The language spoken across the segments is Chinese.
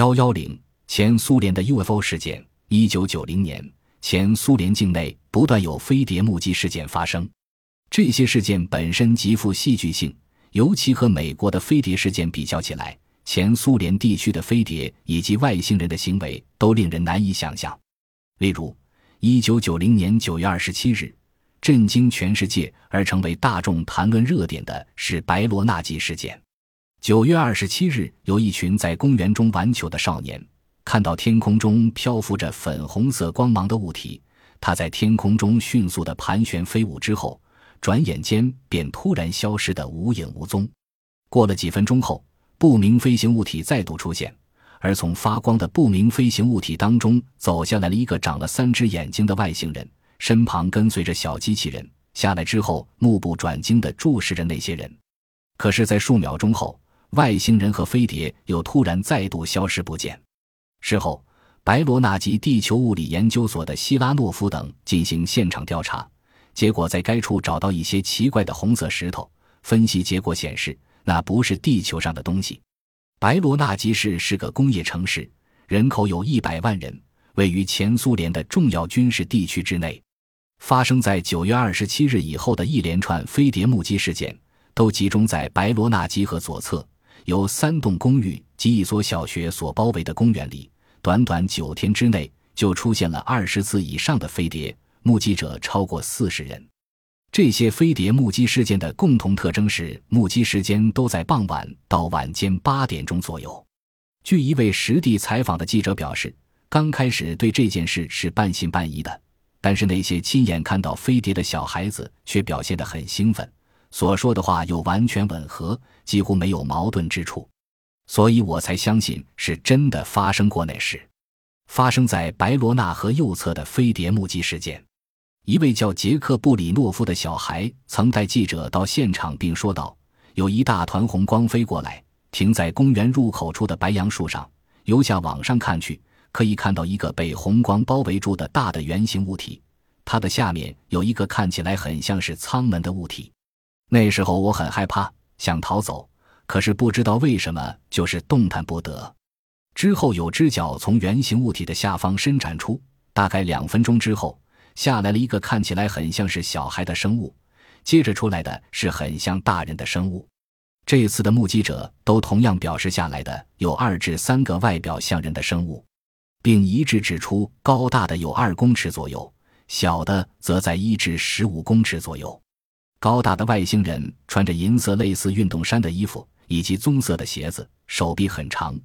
幺幺零前苏联的 UFO 事件。一九九零年，前苏联境内不断有飞碟目击事件发生，这些事件本身极富戏剧性，尤其和美国的飞碟事件比较起来，前苏联地区的飞碟以及外星人的行为都令人难以想象。例如，一九九零年九月二十七日，震惊全世界而成为大众谈论热点的是白罗纳吉事件。九月二十七日，有一群在公园中玩球的少年。看到天空中漂浮着粉红色光芒的物体，它在天空中迅速的盘旋飞舞之后，转眼间便突然消失得无影无踪。过了几分钟后，不明飞行物体再度出现，而从发光的不明飞行物体当中走下来了一个长了三只眼睛的外星人，身旁跟随着小机器人。下来之后，目不转睛地注视着那些人。可是，在数秒钟后，外星人和飞碟又突然再度消失不见。事后，白罗纳吉地球物理研究所的希拉诺夫等进行现场调查，结果在该处找到一些奇怪的红色石头。分析结果显示，那不是地球上的东西。白罗纳基市是个工业城市，人口有一百万人，位于前苏联的重要军事地区之内。发生在九月二十七日以后的一连串飞碟目击事件，都集中在白罗纳基河左侧。由三栋公寓及一所小学所包围的公园里，短短九天之内就出现了二十次以上的飞碟，目击者超过四十人。这些飞碟目击事件的共同特征是，目击时间都在傍晚到晚间八点钟左右。据一位实地采访的记者表示，刚开始对这件事是半信半疑的，但是那些亲眼看到飞碟的小孩子却表现得很兴奋。所说的话又完全吻合，几乎没有矛盾之处，所以我才相信是真的发生过那事。发生在白罗纳河右侧的飞碟目击事件，一位叫杰克布里诺夫的小孩曾带记者到现场，并说道：“有一大团红光飞过来，停在公园入口处的白杨树上。由下往上看去，可以看到一个被红光包围住的大的圆形物体，它的下面有一个看起来很像是舱门的物体。”那时候我很害怕，想逃走，可是不知道为什么就是动弹不得。之后有只脚从圆形物体的下方伸展出，大概两分钟之后，下来了一个看起来很像是小孩的生物，接着出来的是很像大人的生物。这次的目击者都同样表示，下来的有二至三个外表像人的生物，并一致指出高大的有二公尺左右，小的则在一至十五公尺左右。高大的外星人穿着银色类似运动衫的衣服，以及棕色的鞋子，手臂很长，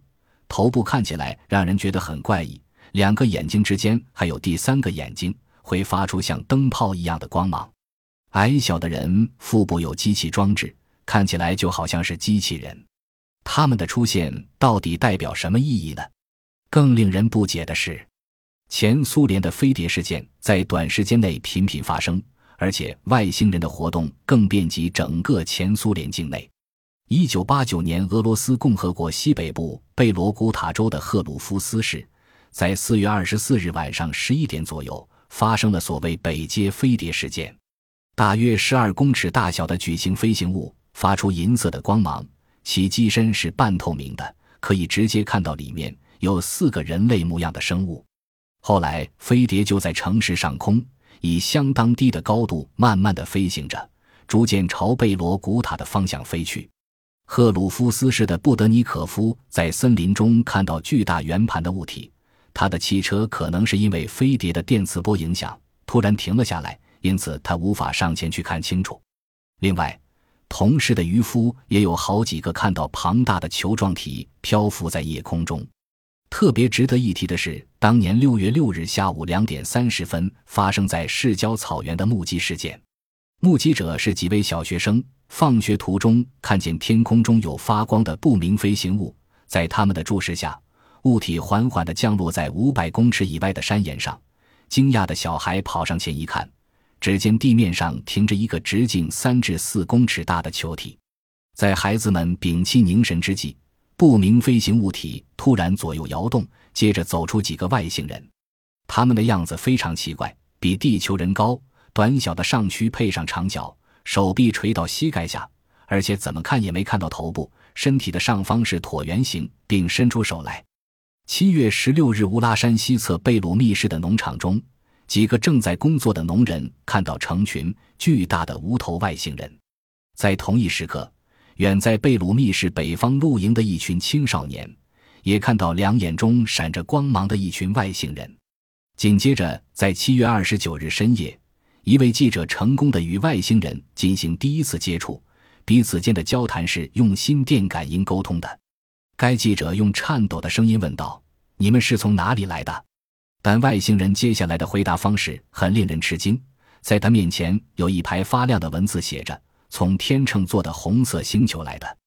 头部看起来让人觉得很怪异。两个眼睛之间还有第三个眼睛，会发出像灯泡一样的光芒。矮小的人腹部有机器装置，看起来就好像是机器人。他们的出现到底代表什么意义呢？更令人不解的是，前苏联的飞碟事件在短时间内频频发生。而且外星人的活动更遍及整个前苏联境内。一九八九年，俄罗斯共和国西北部贝罗古塔州的赫鲁夫斯市，在四月二十四日晚上十一点左右发生了所谓“北街飞碟”事件。大约十二公尺大小的矩形飞行物发出银色的光芒，其机身是半透明的，可以直接看到里面有四个人类模样的生物。后来，飞碟就在城市上空。以相当低的高度慢慢的飞行着，逐渐朝贝罗古塔的方向飞去。赫鲁夫斯市的布德尼可夫在森林中看到巨大圆盘的物体，他的汽车可能是因为飞碟的电磁波影响突然停了下来，因此他无法上前去看清楚。另外，同事的渔夫也有好几个看到庞大的球状体漂浮在夜空中。特别值得一提的是，当年六月六日下午两点三十分发生在市郊草原的目击事件。目击者是几位小学生，放学途中看见天空中有发光的不明飞行物，在他们的注视下，物体缓缓地降落在五百公尺以外的山岩上。惊讶的小孩跑上前一看，只见地面上停着一个直径三至四公尺大的球体。在孩子们屏气凝神之际，不明飞行物体突然左右摇动，接着走出几个外星人，他们的样子非常奇怪，比地球人高，短小的上躯配上长脚，手臂垂到膝盖下，而且怎么看也没看到头部，身体的上方是椭圆形，并伸出手来。七月十六日，乌拉山西侧贝鲁密市的农场中，几个正在工作的农人看到成群巨大的无头外星人。在同一时刻，远在贝鲁密市北方露营的一群青少年，也看到两眼中闪着光芒的一群外星人。紧接着，在七月二十九日深夜，一位记者成功的与外星人进行第一次接触，彼此间的交谈是用心电感应沟通的。该记者用颤抖的声音问道：“你们是从哪里来的？”但外星人接下来的回答方式很令人吃惊。在他面前有一排发亮的文字，写着：“从天秤座的红色星球来的。”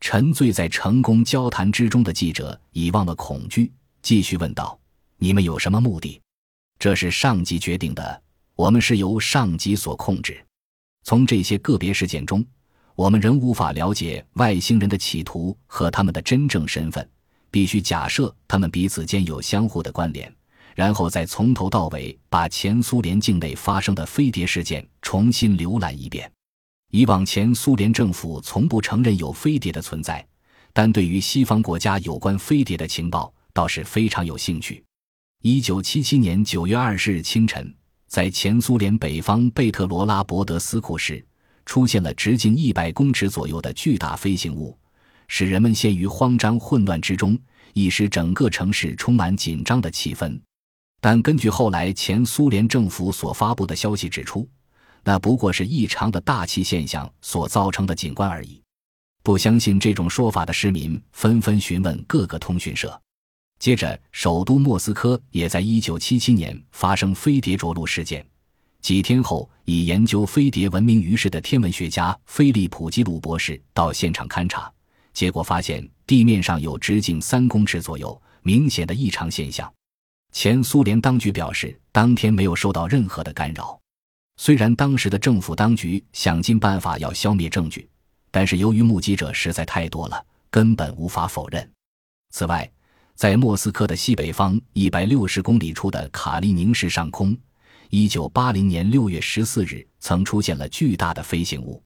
沉醉在成功交谈之中的记者已忘了恐惧，继续问道：“你们有什么目的？”“这是上级决定的，我们是由上级所控制。”从这些个别事件中。我们仍无法了解外星人的企图和他们的真正身份，必须假设他们彼此间有相互的关联，然后再从头到尾把前苏联境内发生的飞碟事件重新浏览一遍。以往前苏联政府从不承认有飞碟的存在，但对于西方国家有关飞碟的情报倒是非常有兴趣。一九七七年九月二十日清晨，在前苏联北方贝特罗拉伯德斯库市。出现了直径一百公尺左右的巨大飞行物，使人们陷于慌张混乱之中，一时整个城市充满紧张的气氛。但根据后来前苏联政府所发布的消息指出，那不过是异常的大气现象所造成的景观而已。不相信这种说法的市民纷纷询问各个通讯社。接着，首都莫斯科也在1977年发生飞碟着陆事件。几天后，以研究飞碟闻名于世的天文学家菲利普基鲁博士到现场勘察，结果发现地面上有直径三公尺左右明显的异常现象。前苏联当局表示，当天没有受到任何的干扰。虽然当时的政府当局想尽办法要消灭证据，但是由于目击者实在太多了，根本无法否认。此外，在莫斯科的西北方一百六十公里处的卡利宁市上空。一九八零年六月十四日，曾出现了巨大的飞行物。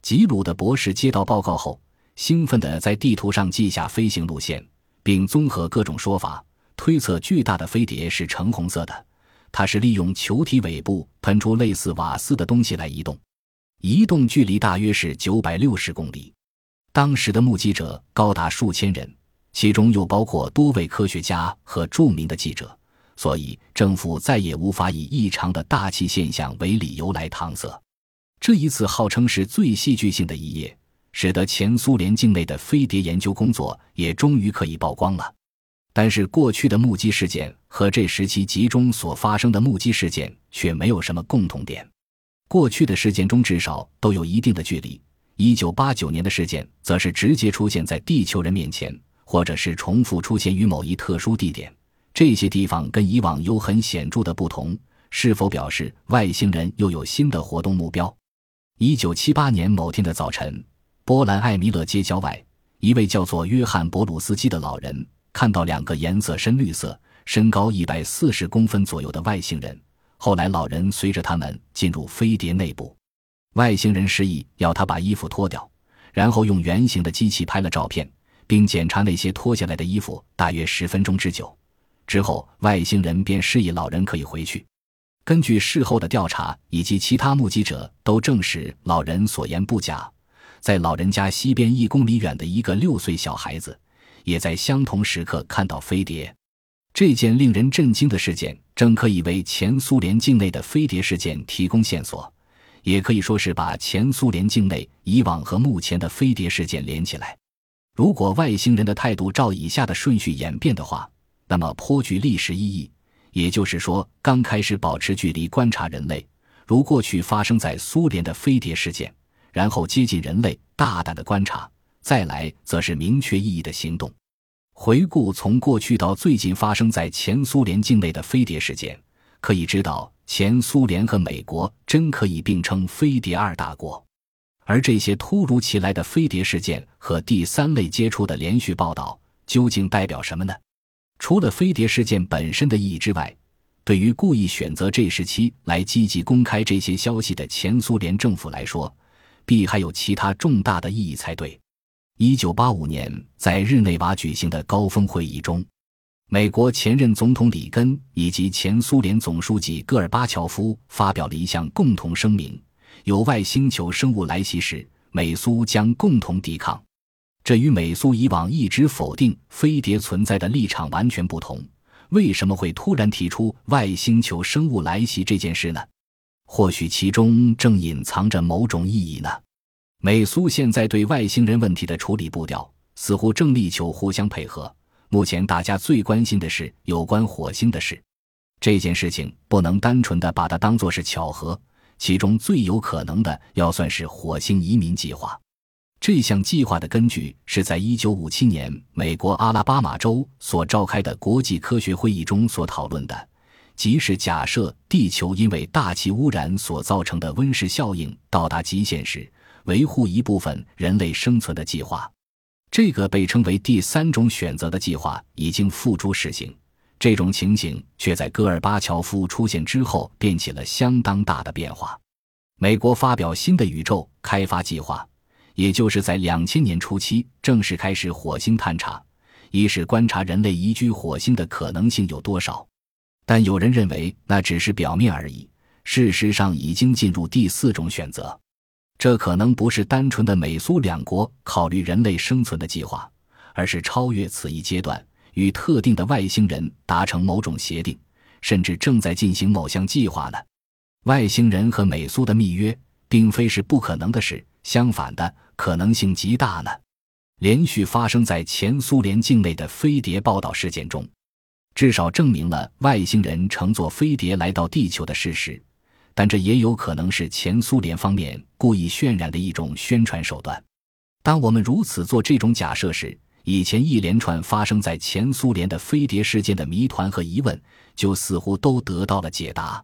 吉鲁的博士接到报告后，兴奋地在地图上记下飞行路线，并综合各种说法，推测巨大的飞碟是橙红色的。它是利用球体尾部喷出类似瓦斯的东西来移动，移动距离大约是九百六十公里。当时的目击者高达数千人，其中又包括多位科学家和著名的记者。所以，政府再也无法以异常的大气现象为理由来搪塞。这一次号称是最戏剧性的一页，使得前苏联境内的飞碟研究工作也终于可以曝光了。但是，过去的目击事件和这时期集中所发生的目击事件却没有什么共同点。过去的事件中至少都有一定的距离，一九八九年的事件则是直接出现在地球人面前，或者是重复出现于某一特殊地点。这些地方跟以往有很显著的不同，是否表示外星人又有新的活动目标？一九七八年某天的早晨，波兰艾米勒街郊外，一位叫做约翰·博鲁斯基的老人看到两个颜色深绿色、身高一百四十公分左右的外星人。后来，老人随着他们进入飞碟内部，外星人示意要他把衣服脱掉，然后用圆形的机器拍了照片，并检查那些脱下来的衣服，大约十分钟之久。之后，外星人便示意老人可以回去。根据事后的调查以及其他目击者都证实老人所言不假，在老人家西边一公里远的一个六岁小孩子，也在相同时刻看到飞碟。这件令人震惊的事件，正可以为前苏联境内的飞碟事件提供线索，也可以说是把前苏联境内以往和目前的飞碟事件连起来。如果外星人的态度照以下的顺序演变的话，那么颇具历史意义，也就是说，刚开始保持距离观察人类，如过去发生在苏联的飞碟事件，然后接近人类，大胆的观察，再来则是明确意义的行动。回顾从过去到最近发生在前苏联境内的飞碟事件，可以知道，前苏联和美国真可以并称飞碟二大国。而这些突如其来的飞碟事件和第三类接触的连续报道，究竟代表什么呢？除了飞碟事件本身的意义之外，对于故意选择这时期来积极公开这些消息的前苏联政府来说，必还有其他重大的意义才对。一九八五年在日内瓦举行的高峰会议中，美国前任总统里根以及前苏联总书记戈尔巴乔夫发表了一项共同声明：有外星球生物来袭时，美苏将共同抵抗。这与美苏以往一直否定飞碟存在的立场完全不同。为什么会突然提出外星球生物来袭这件事呢？或许其中正隐藏着某种意义呢。美苏现在对外星人问题的处理步调似乎正力求互相配合。目前大家最关心的是有关火星的事，这件事情不能单纯的把它当作是巧合，其中最有可能的要算是火星移民计划。这项计划的根据是在1957年美国阿拉巴马州所召开的国际科学会议中所讨论的，即是假设地球因为大气污染所造成的温室效应到达极限时，维护一部分人类生存的计划。这个被称为第三种选择的计划已经付诸实行，这种情形却在戈尔巴乔夫出现之后变起了相当大的变化。美国发表新的宇宙开发计划。也就是在两千年初期正式开始火星探查，一是观察人类移居火星的可能性有多少。但有人认为那只是表面而已，事实上已经进入第四种选择。这可能不是单纯的美苏两国考虑人类生存的计划，而是超越此一阶段，与特定的外星人达成某种协定，甚至正在进行某项计划呢。外星人和美苏的密约并非是不可能的事，相反的。可能性极大呢。连续发生在前苏联境内的飞碟报道事件中，至少证明了外星人乘坐飞碟来到地球的事实。但这也有可能是前苏联方面故意渲染的一种宣传手段。当我们如此做这种假设时，以前一连串发生在前苏联的飞碟事件的谜团和疑问，就似乎都得到了解答。